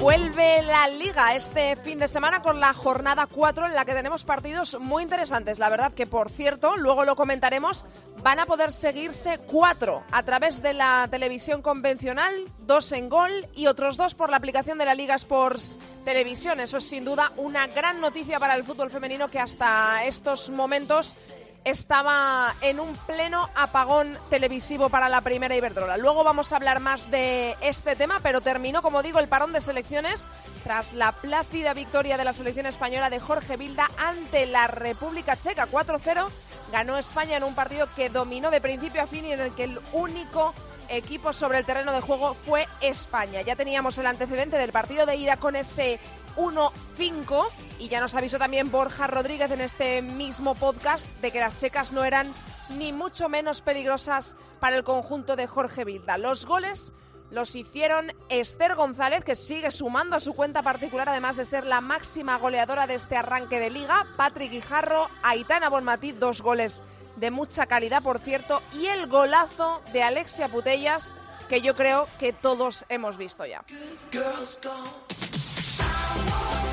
Vuelve la liga este fin de semana con la jornada 4 en la que tenemos partidos muy interesantes. La verdad que, por cierto, luego lo comentaremos, van a poder seguirse cuatro a través de la televisión convencional, dos en gol y otros dos por la aplicación de la Liga Sports Televisión. Eso es sin duda una gran noticia para el fútbol femenino que hasta estos momentos estaba en un pleno apagón televisivo para la primera Iberdrola. Luego vamos a hablar más de este tema, pero terminó, como digo, el parón de selecciones tras la plácida victoria de la selección española de Jorge Vilda ante la República Checa. 4-0 ganó España en un partido que dominó de principio a fin y en el que el único equipo sobre el terreno de juego fue España. Ya teníamos el antecedente del partido de ida con ese 1-5 y ya nos avisó también Borja Rodríguez en este mismo podcast de que las checas no eran ni mucho menos peligrosas para el conjunto de Jorge Vilda. Los goles los hicieron Esther González, que sigue sumando a su cuenta particular, además de ser la máxima goleadora de este arranque de liga. Patrick Guijarro, Aitana Bonmatí, dos goles de mucha calidad, por cierto, y el golazo de Alexia Putellas, que yo creo que todos hemos visto ya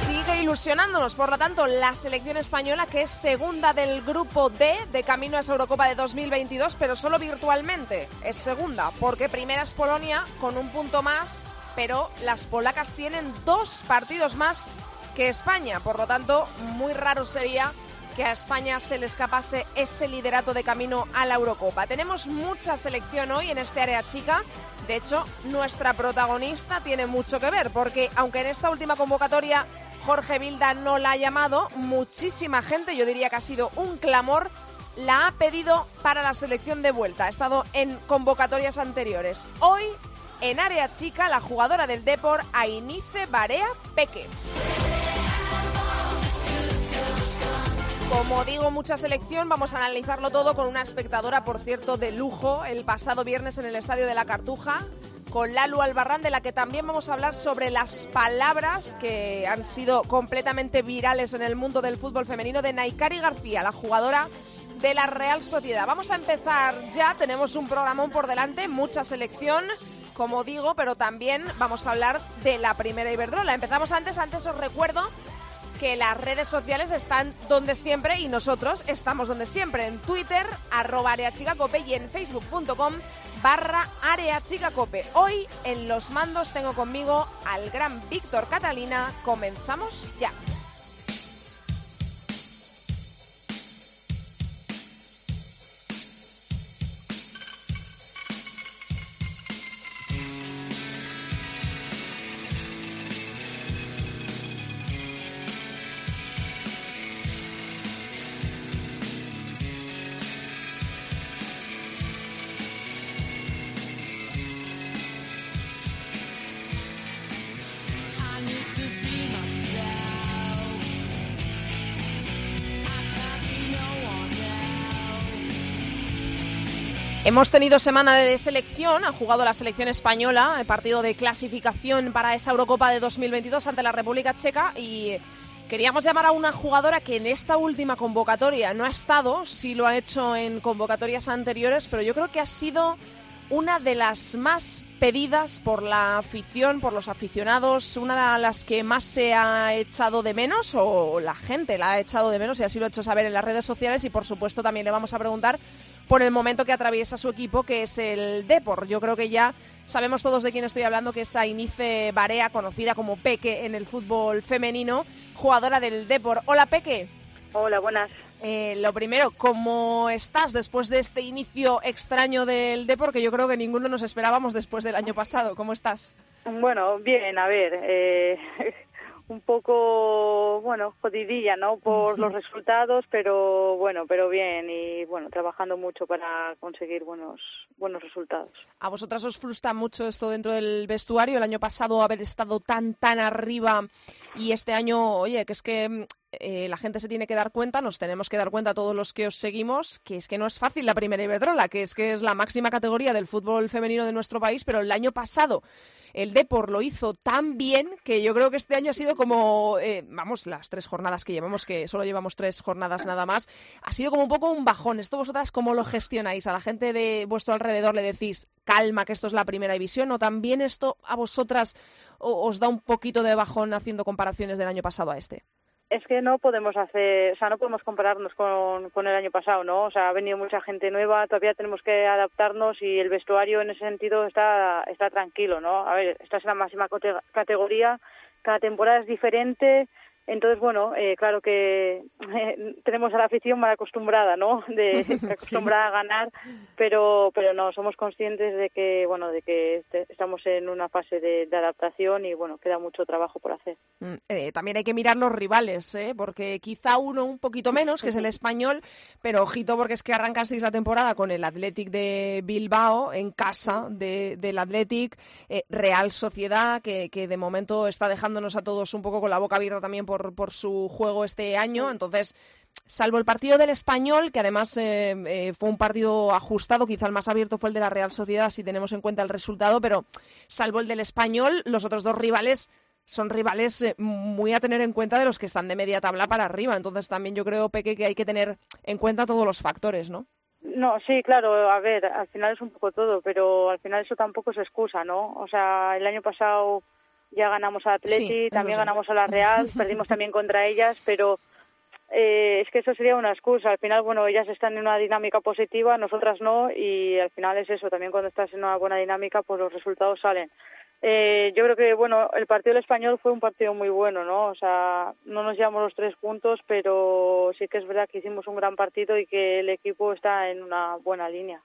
sigue ilusionándonos. Por lo tanto, la selección española, que es segunda del grupo D de camino a esa Eurocopa de 2022, pero solo virtualmente. Es segunda, porque primera es Polonia con un punto más, pero las polacas tienen dos partidos más que España. Por lo tanto, muy raro sería que a España se le escapase ese liderato de camino a la Eurocopa. Tenemos mucha selección hoy en este área chica. De hecho, nuestra protagonista tiene mucho que ver, porque aunque en esta última convocatoria Jorge Vilda no la ha llamado, muchísima gente, yo diría que ha sido un clamor, la ha pedido para la selección de vuelta. Ha estado en convocatorias anteriores. Hoy, en área chica, la jugadora del Depor, Ainice Barea Peque. Como digo, mucha selección, vamos a analizarlo todo con una espectadora, por cierto, de lujo, el pasado viernes en el Estadio de la Cartuja con Lalu Albarrán, de la que también vamos a hablar sobre las palabras que han sido completamente virales en el mundo del fútbol femenino de Naikari García, la jugadora de la Real Sociedad. Vamos a empezar ya, tenemos un programón por delante, mucha selección, como digo, pero también vamos a hablar de la primera Iberdrola. Empezamos antes, antes os recuerdo que las redes sociales están donde siempre y nosotros estamos donde siempre, en Twitter, arroba areachicacope y en facebook.com barra areachicacope. Hoy en los mandos tengo conmigo al gran Víctor Catalina. Comenzamos ya. Hemos tenido semana de selección, ha jugado la selección española, el partido de clasificación para esa Eurocopa de 2022 ante la República Checa. Y queríamos llamar a una jugadora que en esta última convocatoria no ha estado, sí lo ha hecho en convocatorias anteriores, pero yo creo que ha sido una de las más pedidas por la afición, por los aficionados, una de las que más se ha echado de menos o la gente la ha echado de menos y así lo ha hecho saber en las redes sociales. Y por supuesto también le vamos a preguntar por el momento que atraviesa su equipo, que es el Depor. Yo creo que ya sabemos todos de quién estoy hablando, que es Ainice Barea, conocida como Peque en el fútbol femenino, jugadora del Depor. Hola, Peque. Hola, buenas. Eh, lo primero, ¿cómo estás después de este inicio extraño del Depor que yo creo que ninguno nos esperábamos después del año pasado? ¿Cómo estás? Bueno, bien, a ver, eh, un poco, bueno, jodidilla, ¿no? Por los resultados, pero bueno, pero bien y bueno, trabajando mucho para conseguir buenos buenos resultados. ¿A vosotras os frustra mucho esto dentro del vestuario? El año pasado haber estado tan tan arriba y este año, oye, que es que mm, eh, la gente se tiene que dar cuenta, nos tenemos que dar cuenta todos los que os seguimos, que es que no es fácil la primera Iberdrola, que es que es la máxima categoría del fútbol femenino de nuestro país, pero el año pasado el Depor lo hizo tan bien que yo creo que este año ha sido como, eh, vamos, las tres jornadas que llevamos, que solo llevamos tres jornadas nada más, ha sido como un poco un bajón. ¿Esto vosotras cómo lo gestionáis? ¿A la gente de vuestro alrededor le decís, calma, que esto es la primera división? ¿O también esto a vosotras os da un poquito de bajón haciendo comparaciones del año pasado a este? Es que no podemos hacer, o sea, no podemos compararnos con, con el año pasado, ¿no? O sea, ha venido mucha gente nueva, todavía tenemos que adaptarnos y el vestuario en ese sentido está, está tranquilo, ¿no? A ver, esta es la máxima categoría, cada temporada es diferente, entonces, bueno, eh, claro que eh, tenemos a la afición mal acostumbrada, ¿no? De acostumbrada a ganar, pero pero no somos conscientes de que bueno de que este, estamos en una fase de, adaptación y bueno queda mucho trabajo por hacer. Mm, eh, también hay que mirar los rivales, ¿eh? porque quizá uno un poquito menos, que es el español, pero ojito porque es que arrancasteis la temporada con el Athletic de Bilbao en casa de, del Athletic, Real Sociedad que, que de momento está dejándonos a todos un poco con la boca abierta también por por, su juego este año. Entonces, salvo el partido del español, que además eh, eh, fue un partido ajustado, quizá el más abierto fue el de la Real Sociedad, si tenemos en cuenta el resultado, pero salvo el del español, los otros dos rivales son rivales eh, muy a tener en cuenta de los que están de media tabla para arriba. Entonces también yo creo, Peque, que hay que tener en cuenta todos los factores, ¿no? No, sí, claro, a ver, al final es un poco todo, pero al final eso tampoco es excusa, ¿no? O sea, el año pasado ya ganamos a Atleti, también ganamos a la Real, perdimos también contra ellas, pero eh, es que eso sería una excusa. Al final, bueno, ellas están en una dinámica positiva, nosotras no, y al final es eso, también cuando estás en una buena dinámica, pues los resultados salen. Eh, yo creo que, bueno, el partido del español fue un partido muy bueno, ¿no? O sea, no nos llevamos los tres puntos, pero sí que es verdad que hicimos un gran partido y que el equipo está en una buena línea.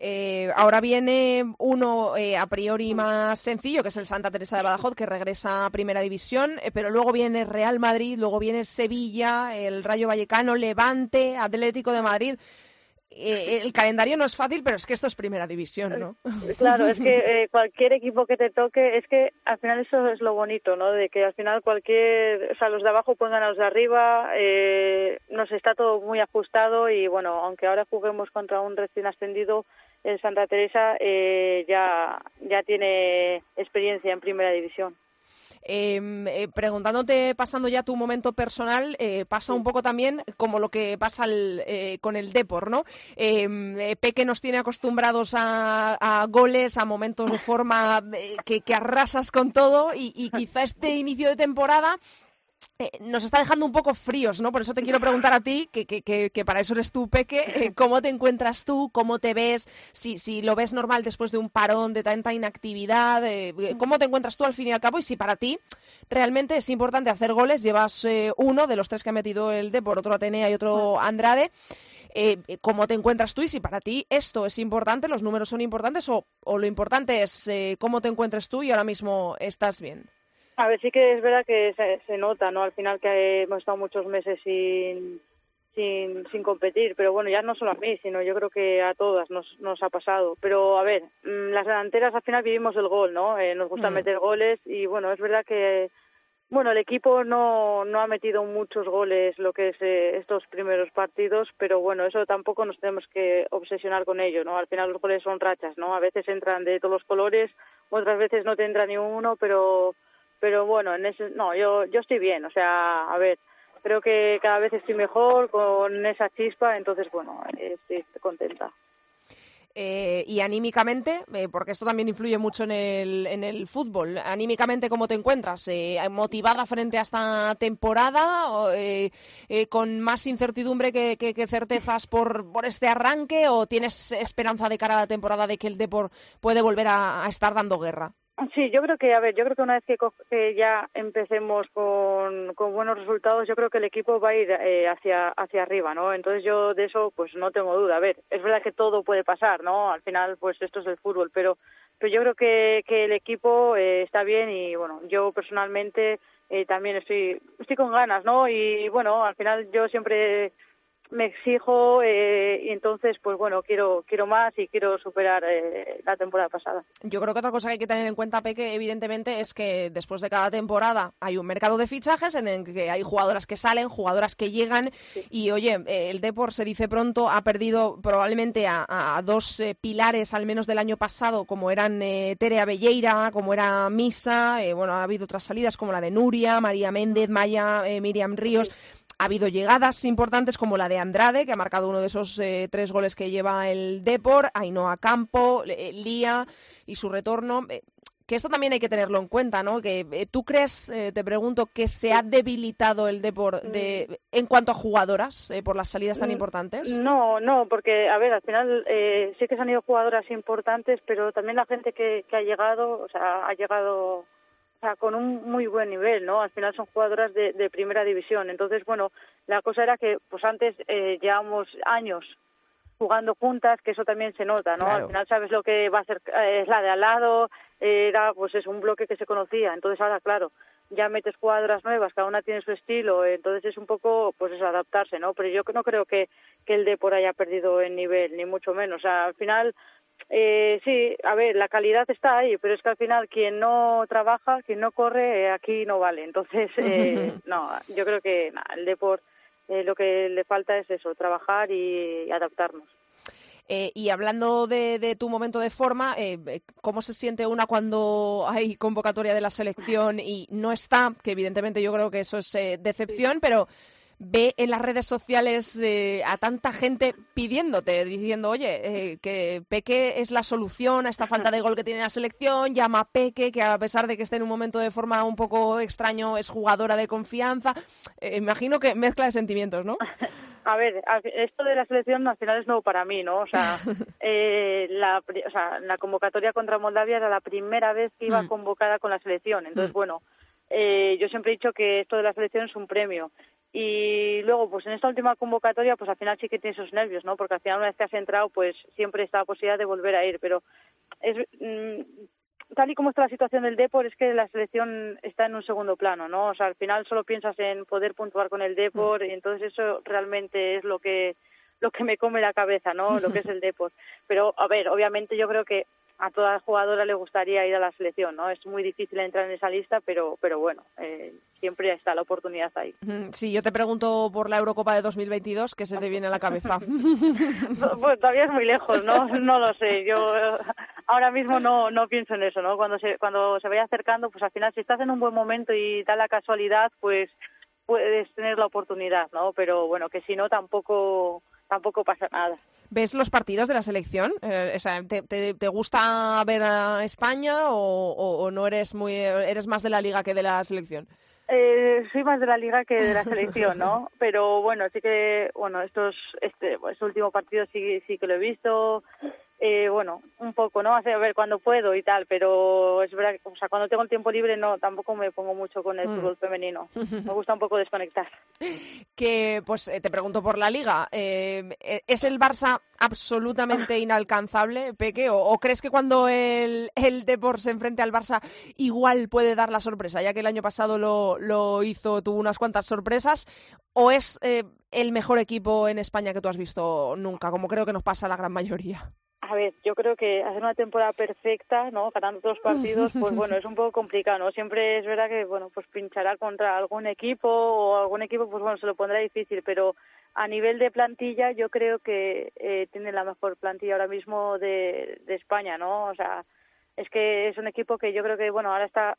Eh, ahora viene uno eh, a priori más sencillo, que es el Santa Teresa de Badajoz, que regresa a Primera División, eh, pero luego viene Real Madrid, luego viene Sevilla, el Rayo Vallecano, Levante, Atlético de Madrid. el calendario no es fácil, pero es que esto es Primera División, ¿no? Claro, es que cualquier equipo que te toque, es que al final eso es lo bonito, ¿no? De que al final cualquier, o sea, los de abajo pongan a los de arriba, nos está todo muy ajustado y bueno, aunque ahora juguemos contra un recién ascendido, el Santa Teresa eh, ya, ya tiene experiencia en primera división. Em, eh, preguntándote, pasando ya tu momento personal, eh, pasa un poco también como lo que pasa con el Depor, ¿no? Eh, Peque nos tiene acostumbrados a, goles, a momentos de forma que, que, arrasas con todo y quizá este inicio de temporada eh, nos está dejando un poco fríos, ¿no? Por eso te quiero preguntar a ti, que, que, que, para eso eres tú, Peque, eh, ¿cómo te encuentras tú? ¿Cómo te ves? Si, si lo ves normal después de un parón, de tanta inactividad, eh, ¿cómo te encuentras tú al fin y al cabo? Y si para ti realmente es importante hacer goles, llevas uno de los tres que ha metido el D, por otro Atenea y otro Andrade. ¿Cómo te encuentras tú y si para ti esto es importante, los números son importantes o, o lo importante es cómo te encuentres tú y ahora mismo estás bien? A ver, sí que es verdad que se, nota, ¿no? Al final que hemos estado muchos meses sin, sin, sin competir, pero bueno, ya no solo a mí, sino yo creo que a todas nos, nos ha pasado. Pero a ver, mm, las delanteras al final vivimos el gol, ¿no? Eh, nos gusta mm. meter goles y bueno, es verdad que bueno, el equipo no, no ha metido muchos goles lo que es eh, estos primeros partidos, pero bueno, eso tampoco nos tenemos que obsesionar con ello, ¿no? Al final los goles son rachas, ¿no? A veces entran de todos los colores, otras veces no te entra ni uno, pero pero bueno, en ese, no, yo, yo estoy bien, o sea, a ver, creo que cada vez estoy mejor con esa chispa, entonces bueno, estoy contenta. Eh, y anímicamente, eh, porque esto también influye mucho en el, en el fútbol, anímicamente, ¿cómo te encuentras? Eh, ¿Motivada frente a esta temporada? O, ¿Con más incertidumbre que, que, certezas por, por, este arranque? ¿O tienes esperanza de cara a la temporada de que el Depor puede volver a estar dando guerra? Sí, yo creo que, a ver, yo creo que una vez que, ya empecemos con, con, buenos resultados, yo creo que el equipo va a ir eh, hacia, hacia arriba, ¿no? Entonces yo de eso, pues no tengo duda. A ver, es verdad que todo puede pasar, ¿no? Al final, pues esto es el fútbol, pero, pero yo creo que, que el equipo eh, está bien y, bueno, yo personalmente eh, también estoy, estoy con ganas, ¿no? Y, bueno, al final yo siempre me exijo eh, y entonces pues bueno quiero quiero más y quiero superar eh, la temporada pasada. Yo creo que otra cosa que hay que tener en cuenta Peque evidentemente es que después de cada temporada hay un mercado de fichajes en el que hay jugadoras que salen jugadoras que llegan y oye el Depor se dice pronto ha perdido probablemente a, dos eh, pilares al menos del año pasado como eran Tere Abelleira como era Misa bueno ha habido otras salidas como la de Nuria María Méndez Maya Miriam Ríos ha habido llegadas importantes como la de Andrade, que ha marcado uno de esos eh, tres goles que lleva el Depor, Ainhoa Campo, eh, Lía y su retorno. Eh, que esto también hay que tenerlo en cuenta, ¿no? Que tú crees, te pregunto, que se ha debilitado el Depor de, en cuanto a jugadoras por las salidas tan mm, importantes. No, no, porque a ver, al final sí que se han ido jugadoras importantes, pero también la gente que, que ha llegado, o sea, ha llegado o sea, con un muy buen nivel, ¿no? Al final son jugadoras de, de primera división. Entonces, bueno, la cosa era que, pues antes eh, llevamos años jugando juntas, que eso también se nota, ¿no? Al final sabes lo que va a ser, eh, es la de al lado, era pues es un bloque que se conocía. Entonces ahora, claro, ya metes jugadoras nuevas, cada una tiene su estilo, entonces es un poco, pues es adaptarse, ¿no? Pero yo no creo que, que el Depor haya perdido el nivel, ni mucho menos. O sea, al final eh, sí, a ver, la calidad está ahí, pero es que al final quien no trabaja, quien no corre, eh, aquí no vale. Entonces, eh, no, yo creo que el deporte eh, lo que le falta es eso, trabajar y, adaptarnos. y hablando de, tu momento de forma, ¿cómo se siente una cuando hay convocatoria de la selección y no está? Que evidentemente yo creo que eso es decepción, pero ve en las redes sociales eh, a tanta gente pidiéndote, diciendo, oye, eh, que Peque es la solución a esta falta de gol que tiene la selección, llama a Peque, que a pesar de que esté en un momento de forma un poco extraño, es jugadora de confianza. Eh, imagino que mezcla de sentimientos, ¿no? A ver, esto de la selección nacional es nuevo para mí, ¿no? O sea, la, o sea, la convocatoria contra Moldavia era la primera vez que iba mm. convocada con la selección. Entonces, mm. Bueno, yo siempre he dicho que esto de la selección es un premio y luego, pues en esta última convocatoria, pues al final sí que tienes esos nervios, ¿no? Porque al final una vez que has entrado, pues siempre está la posibilidad de volver a ir, pero es mm, tal y como está la situación del Depor, es que la selección está en un segundo plano, ¿no? O sea, al final solo piensas en poder puntuar con el Depor y entonces eso realmente es lo que lo que me come la cabeza, ¿no? Lo que es el Depor. Pero, a ver, obviamente yo creo que a toda jugadora le gustaría ir a la selección, ¿no? Es muy difícil entrar en esa lista, pero, pero bueno, eh, siempre está la oportunidad ahí. Sí, yo te pregunto por la Eurocopa de 2022, ¿qué se te viene a la cabeza? pues todavía es muy lejos, ¿no? No lo sé. Yo ahora mismo no, no pienso en eso, ¿no? Cuando se, cuando se vaya acercando, pues al final, si estás en un buen momento y da la casualidad, pues puedes tener la oportunidad, ¿no? Pero bueno, que si no, tampoco tampoco pasa nada. ¿Ves los partidos de la selección? Eh, ¿te, gusta ver a España o, no eres muy eres más de la liga que de la selección? Eh, soy más de la liga que de la selección, ¿no? Pero bueno, sí que bueno estos este, este último partido sí sí que lo he visto eh, bueno, un poco, ¿no? a ver cuando puedo y tal, pero es verdad que, o sea, cuando tengo el tiempo libre, no, tampoco me pongo mucho con el mm. fútbol femenino. Me gusta un poco desconectar. Que, pues, eh, te pregunto por la liga. Eh, ¿Es el Barça absolutamente inalcanzable, Peque? ¿O, crees que cuando el, el Depor se enfrente al Barça igual puede dar la sorpresa, ya que el año pasado lo, lo hizo, tuvo unas cuantas sorpresas? ¿O es el mejor equipo en España que tú has visto nunca, como creo que nos pasa a la gran mayoría? A ver, yo creo que hacer una temporada perfecta, ¿no? Ganando todos los partidos, pues bueno, es un poco complicado, ¿no? Siempre es verdad que, bueno, pues pinchará contra algún equipo o algún equipo, pues bueno, se lo pondrá difícil, pero a nivel de plantilla yo creo que eh, tiene la mejor plantilla ahora mismo de, de España, ¿no? O sea, es que es un equipo que yo creo que, bueno, ahora está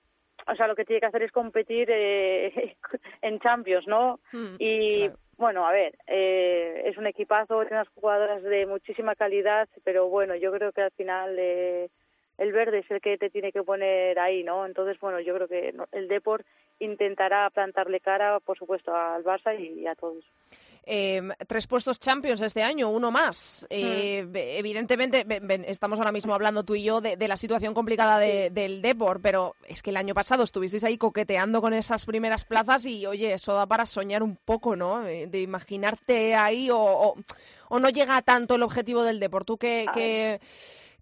o sea, lo que tiene que hacer es competir eh, en Champions, ¿no? Hmm, y bueno, a ver, eh, es un equipazo, tiene unas jugadoras de muchísima calidad, pero bueno, yo creo que al final eh, el verde es el que te tiene que poner ahí, ¿no? Entonces, bueno, yo creo que el Deport intentará plantarle cara, por supuesto, al Barça y a todos. Em, tres puestos Champions este año, uno más. Eh, hmm. Evidentemente, estamos ahora mismo hablando tú y yo de, la situación complicada del Depor, pero es que el año pasado estuvisteis ahí coqueteando con esas primeras plazas y, oye, eso da para soñar un poco, ¿no? De, imaginarte ahí o, o, no llega tanto el objetivo del Depor. ¿Tú qué,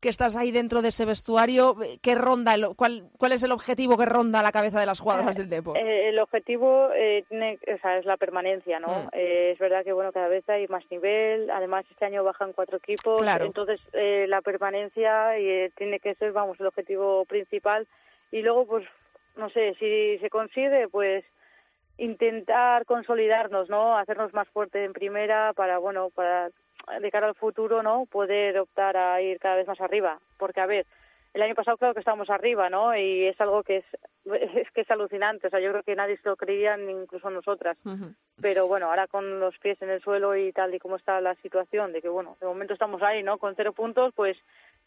que estás ahí dentro de ese vestuario, ¿qué ronda, cuál, cuál es el objetivo que ronda la cabeza de las jugadoras del deporte? Eh, el objetivo eh, es la permanencia, ¿no? Mm. Eh, es verdad que bueno cada vez hay más nivel, además este año bajan cuatro equipos, entonces la permanencia tiene que ser, vamos, el objetivo principal y luego pues no sé si se consigue, pues intentar consolidarnos, ¿no? Hacernos más fuertes en primera para, bueno, para de cara al futuro, ¿no? Poder optar a ir cada vez más arriba, porque a ver, el año pasado claro que estábamos arriba, ¿no? Y es algo que es es que es alucinante, o sea, yo creo que nadie se lo creía, ni incluso nosotras. Pero bueno, ahora con los pies en el suelo y tal y como está la situación, de que bueno, de momento estamos ahí, ¿no? Con cero puntos, pues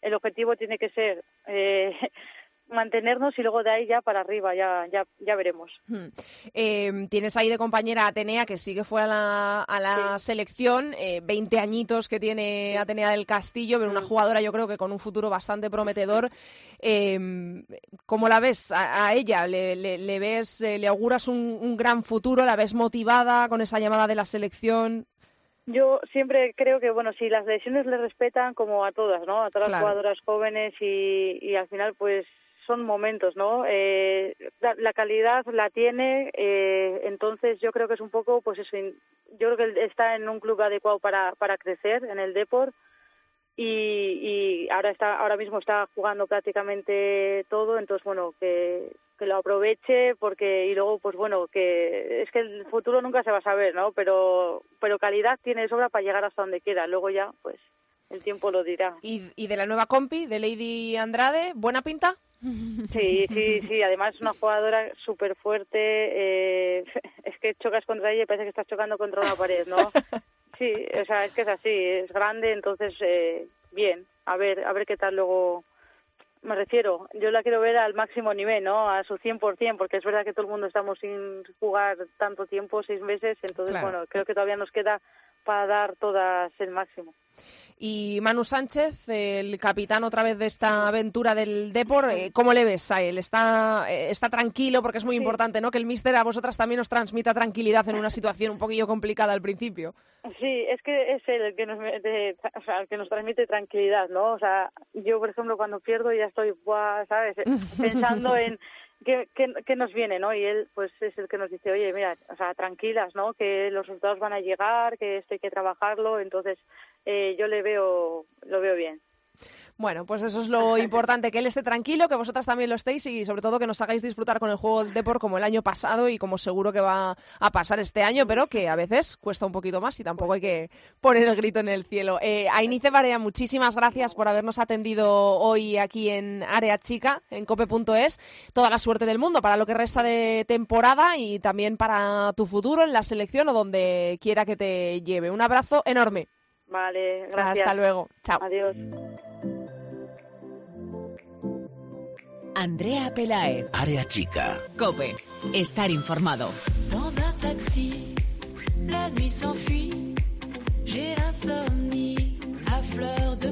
el objetivo tiene que ser eh, mantenernos y luego de ahí ya para arriba, ya, ya, ya veremos. Hmm. Em, tienes ahí de compañera Atenea, que sí que fue a la, a la selección, eh, 20 añitos que tiene Atenea del Castillo, pero una jugadora yo creo que con un futuro bastante prometedor. Eh, ¿Cómo la ves a, ella? ¿Le, le, ves, eh, le auguras un, un gran futuro? ¿La ves motivada con esa llamada de la selección? Yo siempre creo que, bueno, si las lesiones le respetan como a todas, ¿no? A todas las jugadoras jóvenes y, y al final, pues son momentos, ¿no? Eh, la, calidad la tiene, eh, entonces yo creo que es un poco, pues eso, yo creo que está en un club adecuado para, para crecer en el deporte y, y ahora está, ahora mismo está jugando prácticamente todo, entonces bueno, que, que lo aproveche porque y luego pues bueno que es que el futuro nunca se va a saber, ¿no? Pero pero calidad tiene sobra para llegar hasta donde quiera, luego ya pues el tiempo lo dirá. ¿Y, y de la nueva compi, de Lady Andrade, buena pinta? Sí, sí, sí. Además es una jugadora súper fuerte. Eh, es que chocas contra ella y parece que estás chocando contra una pared, ¿no? Sí, o sea, es que es así. Es grande, entonces eh, bien. A ver, a ver qué tal luego. Me refiero, yo la quiero ver al máximo nivel, ¿no? A su 100%, porque es verdad que todo el mundo estamos sin jugar tanto tiempo, seis meses, entonces, bueno, creo que todavía nos queda para dar todas el máximo. Y Manu Sánchez, el capitán otra vez de esta aventura del Depor, eh, ¿cómo le ves a él? ¿Está, eh, está tranquilo? Porque es muy importante ¿no? que el míster a vosotras también os transmita tranquilidad en una situación un poquillo complicada al principio. Sí, es que es él el que nos, o sea, el que nos transmite tranquilidad, ¿no? O sea, yo, por ejemplo, cuando pierdo ya estoy, ¿sabes? Pensando en ¿Qué, qué, nos viene, ¿no? Y él, pues, es el que nos dice, oye, mira, o sea, tranquilas, ¿no? Que los resultados van a llegar, que esto hay que trabajarlo, entonces eh, yo le veo, lo veo bien. Bueno, pues eso es lo importante, que él esté tranquilo, que vosotras también lo estéis y sobre todo que nos hagáis disfrutar con el juego del deporte como el año pasado y como seguro que va a pasar este año, pero que a veces cuesta un poquito más y tampoco hay que poner el grito en el cielo. Eh, Ainice Barea, muchísimas gracias por habernos atendido hoy aquí en Área Chica, en cope.es. Toda la suerte del mundo para lo que resta de temporada y también para tu futuro en la selección o donde quiera que te lleve. Un abrazo enorme. Vale, gracias. Hasta luego. Chao. Adiós. Andrea Pelaez. Área chica. Cope. Estar informado. Dans un taxi, la nuit s'enfuit. J'ai l'insomnie à fleur de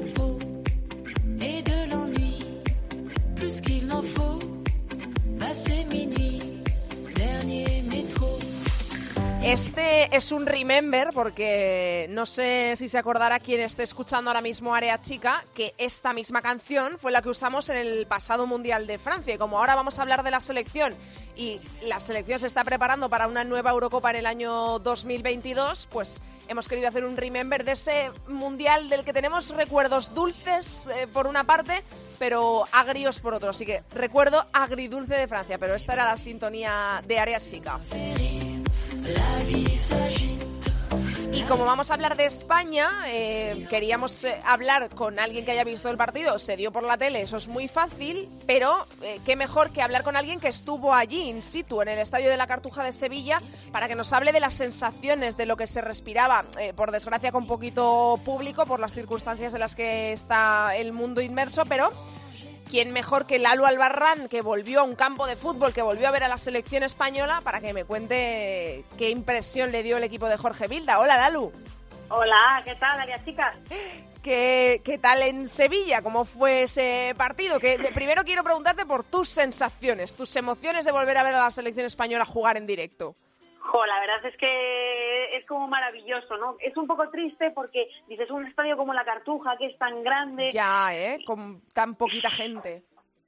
Este es un remember porque no sé si se acordará quien esté escuchando ahora mismo Área Chica que esta misma canción fue la que usamos en el pasado Mundial de Francia. Y como ahora vamos a hablar de la selección y la selección se está preparando para una nueva Eurocopa en el año 2022, pues hemos querido hacer un remember de ese Mundial del que tenemos recuerdos dulces eh, por una parte, pero agrios por otro. Así que recuerdo agridulce de Francia, pero esta era la sintonía de Área Chica. Y como vamos a hablar de España, eh, queríamos eh, hablar con alguien que haya visto el partido. Se dio por la tele, eso es muy fácil, pero eh, qué mejor que hablar con alguien que estuvo allí, in situ, en el Estadio de la Cartuja de Sevilla, para que nos hable de las sensaciones, de lo que se respiraba, por desgracia con poquito público, por las circunstancias en las que está el mundo inmerso, pero ¿Quién mejor que Lalo Albarrán, que volvió a un campo de fútbol, que volvió a ver a la selección española, para que me cuente qué impresión le dio el equipo de Jorge Vilda? Hola, Lalu. Hola, ¿qué tal, Arias chicas? ¿Qué, ¿Qué, tal en Sevilla? ¿Cómo fue ese partido? Que primero quiero preguntarte por tus sensaciones, tus emociones de volver a ver a la selección española jugar en directo. Jo, la verdad es que es como maravilloso, ¿no? Es un poco triste porque dices un estadio como la Cartuja, que es tan grande, Ya, ¿eh? Con tan poquita gente.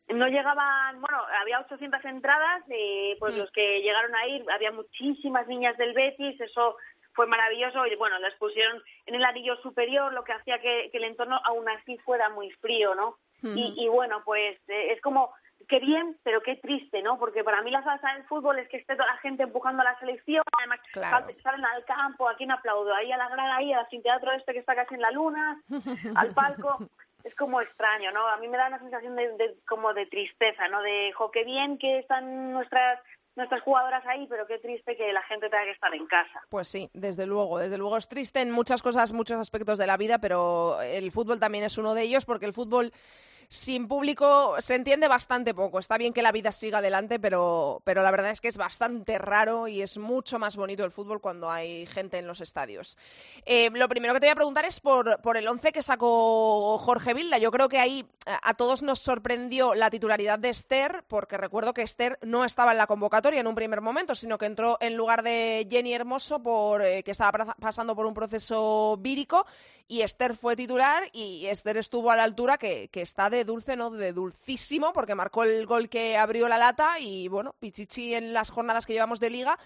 no llegaban, bueno, había 800 entradas, eh, pues Mm. los que llegaron a ir, había muchísimas niñas del Betis, eso fue maravilloso y bueno, las pusieron en el anillo superior, lo que hacía que, que el entorno aún así fuera muy frío, ¿no? y, y bueno, pues eh, es como, qué bien, pero qué triste, ¿no? Porque para mí la salsa del fútbol es que esté toda la gente empujando a la selección, además Claro. sal- salen al campo, a quién aplaudo, ahí a la grada, ahí al anfiteatro este que está casi en la luna, al palco. Es como extraño, ¿no? A mí me da una sensación de, de- como de tristeza, ¿no? De, jo, qué bien que están nuestras nuestras jugadoras ahí, pero qué triste que la gente tenga que estar en casa. Pues sí, desde luego, desde luego es triste en muchas cosas, muchos aspectos de la vida, pero el fútbol también es uno de ellos porque el fútbol sin público se entiende bastante poco. Está bien que la vida siga adelante, pero, pero la verdad es que es bastante raro y es mucho más bonito el fútbol cuando hay gente en los estadios. Eh, lo primero que te voy a preguntar es por, por el once que sacó Jorge Vilda. Yo creo que ahí a, a todos nos sorprendió la titularidad de Esther, porque recuerdo que Esther no estaba en la convocatoria en un primer momento, sino que entró en lugar de Jenny Hermoso, por, eh, que estaba pasando por un proceso vírico, y Esther fue titular y Esther estuvo a la altura que, está de dulce, ¿no? De dulcísimo, porque marcó el gol que abrió la lata y, bueno, Pichichi en las jornadas que llevamos de liga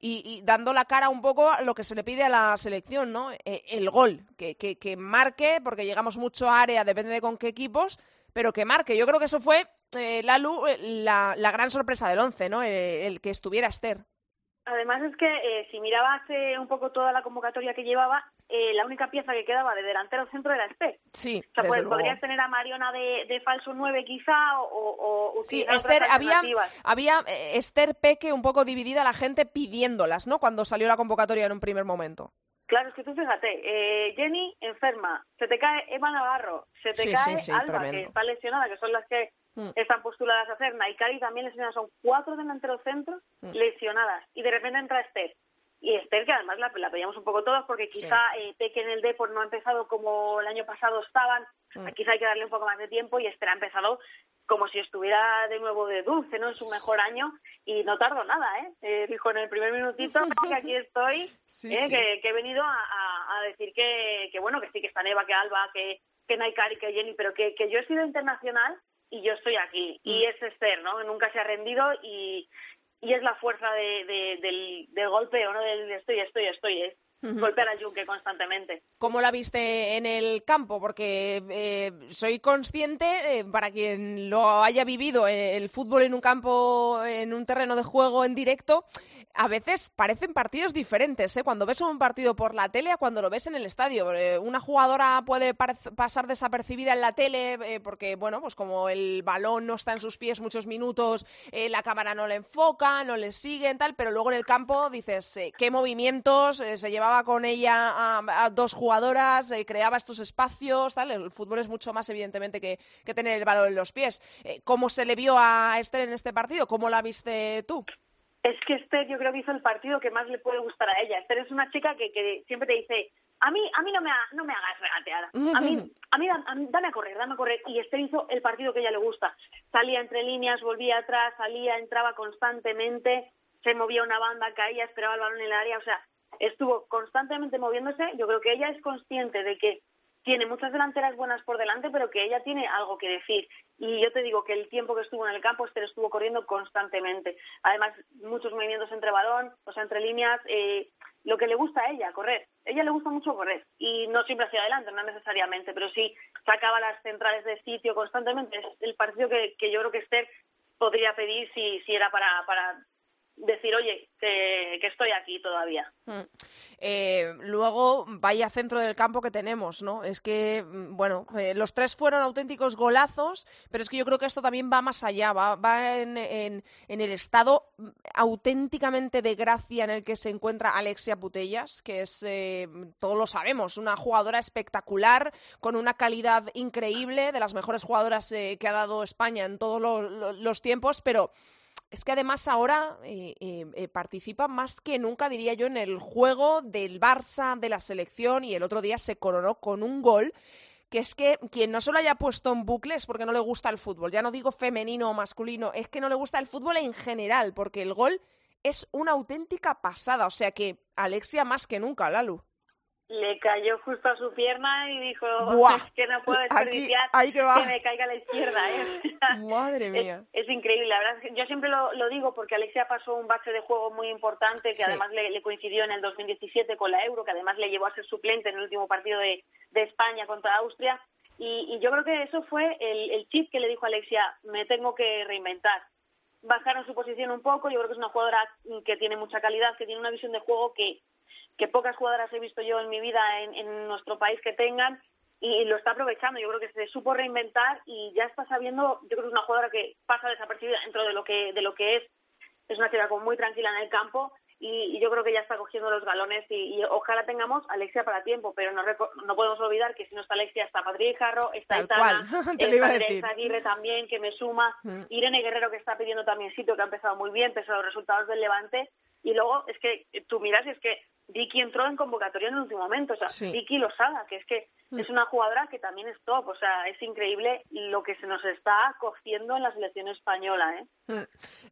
y, y dando la cara un poco a lo que se le pide a la selección, ¿no? Eh, el gol, que, que, que marque, porque llegamos mucho a área, depende de con qué equipos, pero que marque. Yo creo que eso fue, eh, Lalu, eh, la, gran sorpresa del once, ¿no? Eh, el que estuviera Esther. Además es que si mirabas eh, un poco toda la convocatoria que llevaba, eh, la única pieza que quedaba de delantero centro era Esther. Sí, O sea, pues, podrías tener a Mariona de, de falso 9 quizá o, o, Sí, Esther, había, había eh, Esther Peque un poco dividida la gente pidiéndolas, ¿no? Cuando salió la convocatoria en un primer momento. Claro, es que tú fíjate, eh, Jenny enferma, se te cae Eva Navarro, se te Sí, cae sí, sí, Alba, tremendo. que está lesionada, que son las que Mm. están postuladas a hacer, Naikari también lesionada, son cuatro delanteros centros Mm. lesionadas y de repente entra Esther. Y Esther, que además la, la veíamos un poco todos porque quizá eh, Peque en el Depor no ha empezado como el año pasado estaban, Mm. quizá hay que darle un poco más de tiempo y Esther ha empezado como si estuviera de nuevo de dulce, ¿no? En su mejor año y no tardó nada, ¿eh? Eh, dijo en el primer minutito que aquí estoy, Sí, ¿eh? sí. Que, que he venido a, a- a decir que, que, bueno, que sí, que está Neva, que Alba, que, que Naikari, que Jenny, pero que, que yo he sido internacional y yo estoy aquí. Mm. Y es Esther, ¿no? Nunca se ha rendido y, y es la fuerza de, de- del, del golpeo, ¿no? Del estoy, estoy, estoy, es golpear a Junque constantemente. ¿Cómo la viste en el campo? Porque eh, soy consciente, eh, para quien lo haya vivido, eh, el fútbol en un campo, en un terreno de juego en directo, a veces parecen partidos diferentes, ¿eh? Cuando ves un partido por la tele a cuando lo ves en el estadio. Eh, una jugadora puede pasar desapercibida en la tele eh, porque, bueno, pues como el balón no está en sus pies muchos minutos, eh, la cámara no le enfoca, no le siguen, tal, pero luego en el campo dices, qué movimientos, se llevaba con ella a, dos jugadoras, creaba estos espacios, tal. El fútbol es mucho más, evidentemente, que, que tener el balón en los pies. ¿Cómo se le vio a Esther en este partido? ¿Cómo la viste tú? Es que Esther yo creo que hizo el partido que más le puede gustar a ella. Esther es una chica que, que siempre te dice, a mí a mí no me, ha- no me hagas regatear, a mí, a mí, a mí dame a correr, dame a correr. Y Esther hizo el partido que a ella le gusta. Salía entre líneas, volvía atrás, salía, entraba constantemente, se movía una banda, caía, esperaba el balón en el área, o sea, estuvo constantemente moviéndose. Yo creo que ella es consciente de que tiene muchas delanteras buenas por delante, pero que ella tiene algo que decir. Y yo te digo que el tiempo que estuvo en el campo, Esther estuvo corriendo constantemente. Además, muchos movimientos entre balón, o sea, entre líneas, eh, lo que le gusta a ella, correr. Ella le gusta mucho correr. Y no siempre hacia adelante, no necesariamente, pero sí sacaba las centrales de sitio constantemente. Es el partido que, que yo creo que Esther podría pedir si, si era para, para decir, oye, que, estoy aquí todavía. Mm. Eh, luego, vaya centro del campo que tenemos, ¿no? Es que, mm, bueno, eh, los tres fueron auténticos golazos, pero es que yo creo que esto también va más allá, va, va en, en- el estado mm, auténticamente de gracia en el que se encuentra Alexia Putellas, que es, eh, todos lo sabemos, una jugadora espectacular, con una calidad increíble, de las mejores jugadoras eh, que ha dado España en todos lo- lo- los tiempos, pero es que además ahora eh, eh, eh, participa más que nunca, diría yo, en el juego del Barça, de la selección, y el otro día se coronó con un gol que es que quien no se lo haya puesto en bucle es porque no le gusta el fútbol. Ya no digo femenino o masculino, es que no le gusta el fútbol en general, porque el gol es una auténtica pasada. O sea que Alexia más que nunca, Lalu. Le cayó justo a su pierna y dijo es que no puedo aquí- desperdiciar ahí que va. me caiga a la izquierda. ¿eh? Madre mía. es increíble, la verdad. Yo siempre lo, lo digo porque Alexia pasó un bache de juego muy importante que Sí. además le, le coincidió en el 2017 con la Euro, que además le llevó a ser suplente en el último partido de, de España contra Austria. Y, y yo creo que eso fue el, el chip que le dijo a Alexia, me tengo que reinventar. Bajaron su posición un poco, yo creo que es una jugadora que tiene mucha calidad, que tiene una visión de juego que, que pocas jugadoras he visto yo en mi vida en, en nuestro país que tengan y lo está aprovechando. Yo creo que se supo reinventar y ya está sabiendo. Yo creo que es una jugadora que pasa desapercibida dentro de lo que de lo que es. Es una chica como muy tranquila en el campo y, y yo creo que ya está cogiendo los galones y, y ojalá tengamos a Alexia para tiempo, pero no no podemos olvidar que si no está Alexia está Patricia Jarro, está Tal Aitana, cual, te lo iba a está Aguirre también que me suma, Mm. Irene Guerrero que está pidiendo también sitio que ha empezado muy bien pese a los resultados del Levante y luego es que tú miras y es que Vicky entró en convocatoria en el último momento, o sea, Sí. Vicky Losada, que es que Mm. es una jugadora que también es top, o sea, es increíble lo que se nos está cociendo en la selección española, ¿eh? Mm.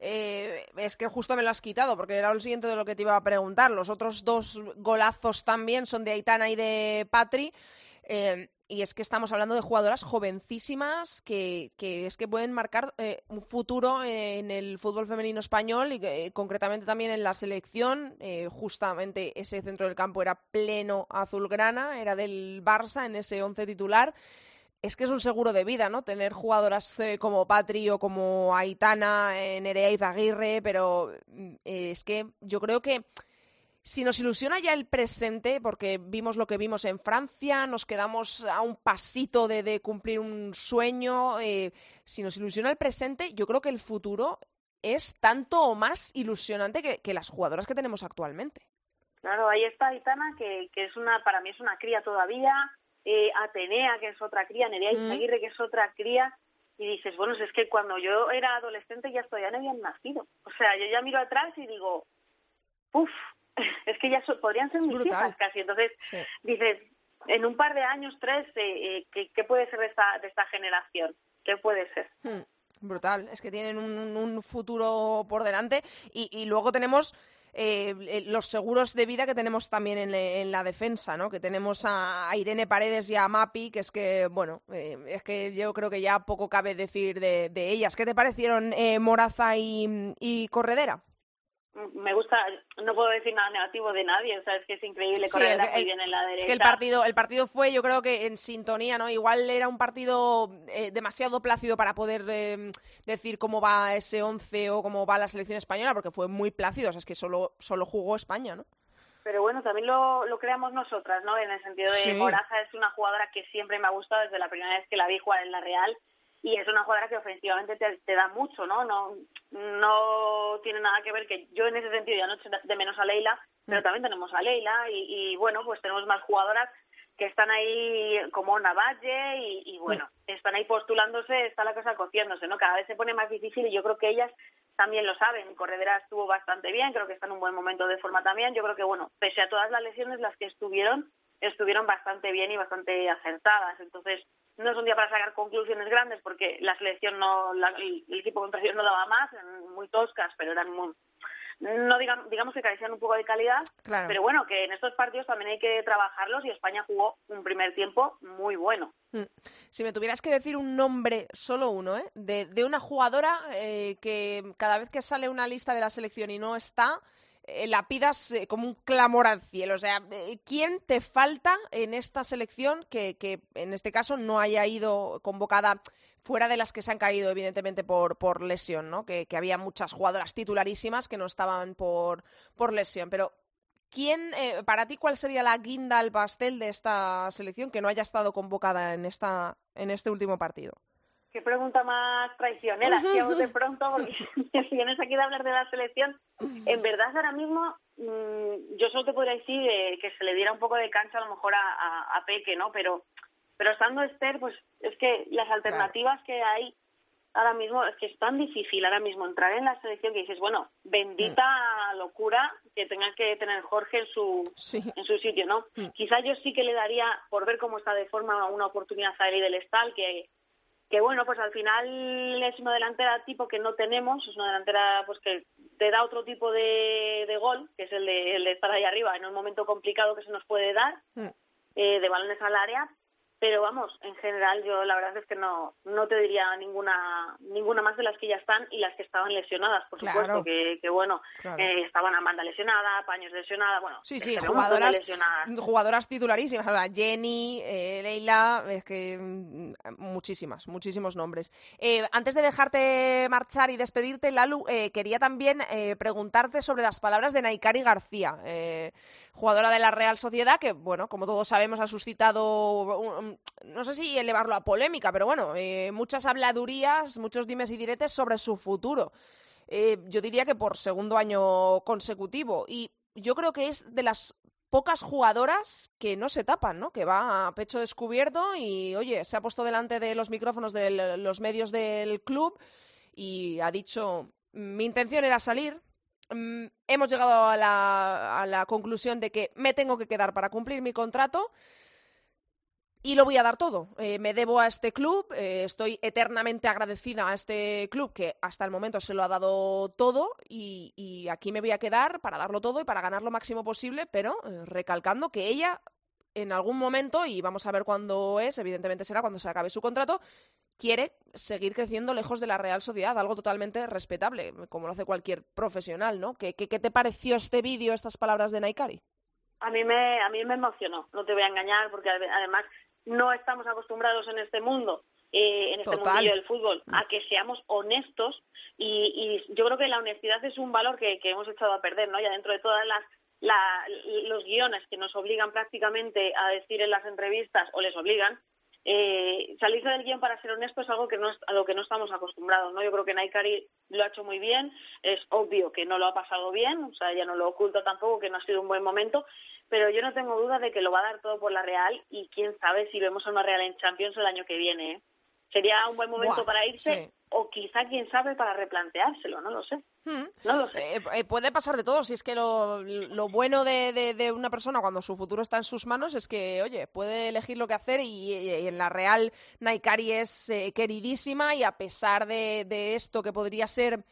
Eh, es que justo me lo has quitado, porque era lo siguiente de lo que te iba a preguntar. Los otros dos golazos también son de Aitana y de Patri. eh, y es que estamos hablando de jugadoras jovencísimas que, que es que pueden marcar eh, un futuro en el fútbol femenino español y eh, concretamente también en la selección. Eh, justamente ese centro del campo era pleno azulgrana, era del Barça en ese once titular es que es un seguro de vida, ¿no? Tener jugadoras eh, como Patri o como Aitana, Nerea Izaguirre, pero mm, es que yo creo que si nos ilusiona ya el presente, porque vimos lo que vimos en Francia, nos quedamos a un pasito de, de cumplir un sueño, eh, si nos ilusiona el presente, yo creo que el futuro es tanto o más ilusionante que, que las jugadoras que tenemos actualmente. Claro, ahí está Aitana, que, que es una, para mí es una cría todavía, eh, Atenea, que es otra cría, Nerea Mm. Que es otra cría, y dices, bueno, es que cuando yo era adolescente ya todavía no habían nacido. O sea, yo ya miro atrás y digo, uff, es que ya so- podrían ser Es mis brutal. hijas casi. Entonces, Sí. dices, en un par de años, tres, eh, eh, ¿qué, qué puede ser de esta, de esta generación? ¿Qué puede ser? Hmm, Brutal, es que tienen un, un- futuro por delante y, y luego tenemos eh, eh, los seguros de vida que tenemos también en, la defensa, ¿no? Que tenemos a, a Irene Paredes y a Mapi, que es que, bueno, eh, es que yo creo que ya poco cabe decir de, de ellas. ¿Qué te parecieron eh, Moraza y, y Corredera? Me gusta, no puedo decir nada negativo de nadie, o sea, es que es increíble Sí, correr el- muy el- bien en la derecha. Es que el partido, el partido fue, yo creo que en sintonía, ¿no? Igual era un partido eh, demasiado plácido para poder eh, decir cómo va ese once o cómo va la selección española, porque fue muy plácido, o sea, es que solo, solo jugó España, ¿no? Pero bueno, también lo, lo creamos nosotras, ¿no? En el sentido de Sí. Moraza es una jugadora que siempre me ha gustado desde la primera vez que la vi jugar en la Real y es una jugadora que ofensivamente te, te da mucho, ¿no? No no tiene nada que ver que yo en ese sentido ya no echo de menos a Leila, pero Mm. también tenemos a Leila y, y bueno, pues tenemos más jugadoras que están ahí como Navalle y, y bueno, están ahí postulándose, está la cosa cociéndose, ¿no? Cada vez se pone más difícil y yo creo que ellas también lo saben. Corredera estuvo bastante bien, creo que está en un buen momento de forma también. Yo creo que, bueno, pese a todas las lesiones, las que estuvieron, estuvieron bastante bien y bastante acertadas. Entonces, no es un día para sacar conclusiones grandes porque la selección no, la- el, el equipo contrario no daba más, eran muy toscas, pero eran muy, no digamos, digamos que carecían un poco de calidad, Claro. pero bueno, que en estos partidos también hay que trabajarlos y España jugó un primer tiempo muy bueno. Mm. Si me tuvieras que decir un nombre, solo uno, ¿eh? De, de una jugadora eh, que cada vez que sale una lista de la selección y no está, eh, la pidas eh, como un clamor al cielo. O sea, eh, ¿quién te falta en esta selección que, que en este caso no haya ido convocada fuera de las que se han caído, evidentemente, por, por lesión, ¿no? Que, que había muchas jugadoras titularísimas que no estaban por, por lesión. Pero ¿Quién, eh, para ti, cuál sería la guinda al pastel de esta selección que no haya estado convocada en, esta, en este último partido? Qué pregunta más traicionera, así a bote pronto, porque si vienes aquí de hablar de la selección, en verdad ahora mismo mm, yo solo te podría decir eh, que se le diera un poco de cancha a lo mejor a, a, a Peque, ¿no? Pero, pero estando Esther, pues es que las alternativas que hay ahora mismo es que es tan difícil ahora mismo entrar en la selección que dices, bueno, bendita locura que tenga que tener Jorge en su Sí. en su sitio, ¿no? Mm. Quizá yo sí que le daría, por ver cómo está de forma, una oportunidad a Eli del Estal, que que bueno, pues al final es una delantera tipo que no tenemos, es una delantera pues que te da otro tipo de, de gol, que es el de, el de estar ahí arriba en un momento complicado que se nos puede dar, Mm. eh, de balones al área, pero vamos, en general yo la verdad es que no no te diría ninguna ninguna más de las que ya están y las que estaban lesionadas, por Claro. supuesto, que, que bueno, Claro. eh, estaban Amanda lesionada, Paños lesionada, bueno, Sí, sí, jugadoras, lesionadas. jugadoras titularísimas. Jenny, eh, Leila, es que mm, muchísimas, muchísimos nombres. Eh, antes de dejarte marchar y despedirte, Lalu, eh, quería también eh, preguntarte sobre las palabras de Naikari García, eh, jugadora de la Real Sociedad, que, bueno, como todos sabemos, ha suscitado, un- no sé si elevarlo a polémica, pero bueno, eh, muchas habladurías, muchos dimes y diretes sobre su futuro eh, yo diría que por segundo año consecutivo. Y yo creo que es de las pocas jugadoras que no se tapan, ¿no? Que va a pecho descubierto y, oye, se ha puesto delante de los micrófonos de los medios del club y ha dicho, mi intención era salir. mm, hemos llegado a la, a la conclusión de que me tengo que quedar para cumplir mi contrato y lo voy a dar todo. Eh, me debo a este club, eh, estoy eternamente agradecida a este club que hasta el momento se lo ha dado todo y, y aquí me voy a quedar para darlo todo y para ganar lo máximo posible, pero eh, recalcando que ella en algún momento, y vamos a ver cuándo es, evidentemente será cuando se acabe su contrato, quiere seguir creciendo lejos de la Real Sociedad, algo totalmente respetable, como lo hace cualquier profesional, ¿no? ¿Qué, qué, qué te pareció este vídeo, estas palabras de Naikari? A mí me a mí me emocionó, no te voy a engañar, porque ade- además no estamos acostumbrados en este mundo, eh, en este Total. mundillo del fútbol, a que seamos honestos y, y yo creo que la honestidad es un valor que, que hemos echado a perder, ¿no? Ya dentro de todas las la- los guiones que nos obligan prácticamente a decir en las entrevistas o les obligan, eh, salirse del guion para ser honesto es algo que no es- a lo que no estamos acostumbrados, ¿no? Yo creo que Naikari lo ha hecho muy bien, es obvio que no lo ha pasado bien, o sea, ella no lo oculta tampoco, que no ha sido un buen momento, pero yo no tengo duda de que lo va a dar todo por la Real y quién sabe si vemos a una Real en Champions el año que viene, ¿eh? Sería un buen momento Buah, para irse sí. o quizá, quién sabe, para replanteárselo, no lo sé. No lo sé. Eh, eh, puede pasar de todo. Si es que lo, lo bueno de, de- de una persona cuando su futuro está en sus manos es que, oye, puede elegir lo que hacer y, y en la Real Naikari es eh, queridísima y a pesar de, de esto que podría ser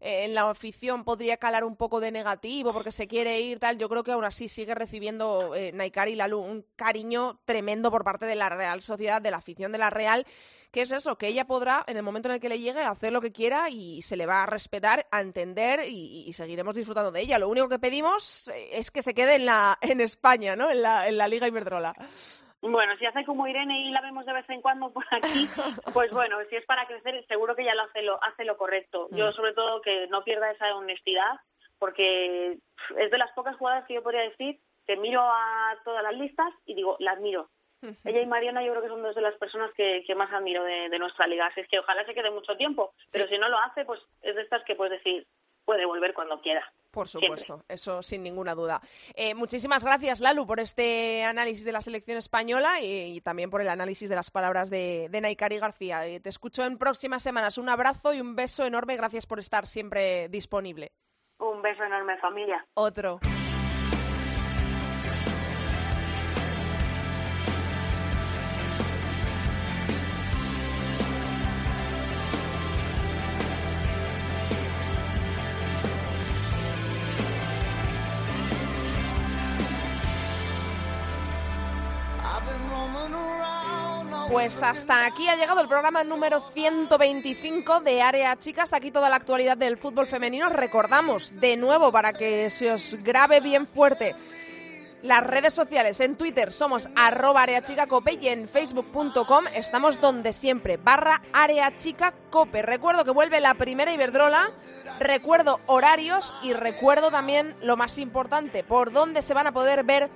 eh, en la afición podría calar un poco de negativo porque se quiere ir tal, yo creo que aún así sigue recibiendo eh, Naikari Lalu un cariño tremendo por parte de la Real Sociedad, de la afición de la Real que es eso, que ella podrá, en el momento en el que le llegue, hacer lo que quiera y se le va a respetar, a entender y, y seguiremos disfrutando de ella. Lo único que pedimos eh, es que se quede en, la, en España, ¿no? En la, en la Liga Iberdrola. Bueno, si hace como Irene y la vemos de vez en cuando por aquí, pues bueno, si es para crecer, seguro que ya lo hace lo, hace lo correcto. Yo, sobre todo, que no pierda esa honestidad, porque es de las pocas jugadoras que yo podría decir que miro a todas las listas y digo, las miro. Ella y Mariana yo creo que son dos de las personas que, que más admiro de, de nuestra liga. Así es que ojalá se quede mucho tiempo, pero si no lo hace, pues es de estas que puedes decir, puede volver cuando quiera. Por Siempre. supuesto, eso sin ninguna duda. Eh, muchísimas gracias, Lalu, por este análisis de la selección española y, y también por el análisis de las palabras de, de Naikari García. Eh, te escucho en próximas semanas. Un abrazo y un beso enorme. Gracias por estar siempre disponible. Un beso enorme, familia. Otro. Pues hasta aquí ha llegado el programa número 125 de Área Chica. Hasta aquí toda la actualidad del fútbol femenino. Recordamos de nuevo para que se os grabe bien fuerte las redes sociales. En Twitter somos arroba areachicacope y en facebook.com estamos donde siempre, barra areachicacope. Recuerdo que vuelve la primera Iberdrola, recuerdo horarios y recuerdo también lo más importante, por dónde se van a poder ver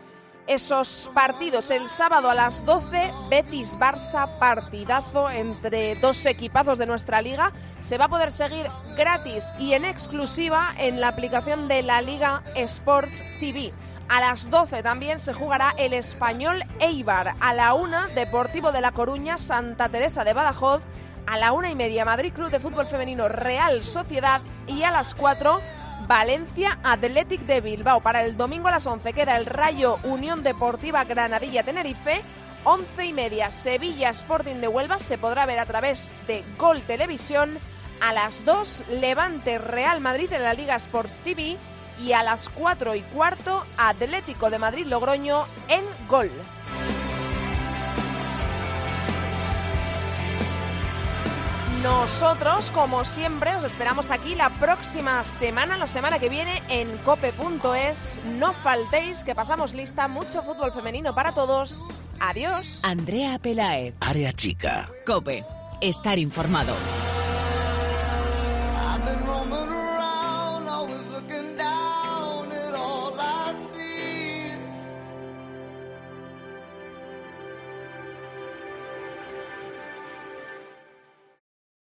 esos partidos. El sábado a las 12, Betis-Barça, partidazo entre dos equipazos de nuestra liga. Se va a poder seguir gratis y en exclusiva en la aplicación de la Liga Sports TV. A las 12 también se jugará el español Eibar. A la 1, Deportivo de La Coruña, Santa Teresa de Badajoz. A la una y media, Madrid Club de Fútbol Femenino Real Sociedad. Y a las 4, Valencia Athletic de Bilbao. Para el domingo a las 11 queda el Rayo Unión Deportiva Granadilla Tenerife. 11 y media, Sevilla Sporting de Huelva se podrá ver a través de Gol Televisión. A las 2, Levante Real Madrid en la Liga Sports TV. Y a las 4 y cuarto, Atlético de Madrid Logroño en Gol. Nosotros, como siempre, os esperamos aquí la próxima semana, la semana que viene en cope.es. No faltéis, que pasamos lista. Mucho fútbol femenino para todos. Adiós. Andrea Pelaez. Área chica. Cope. Estar informado. I've been roaming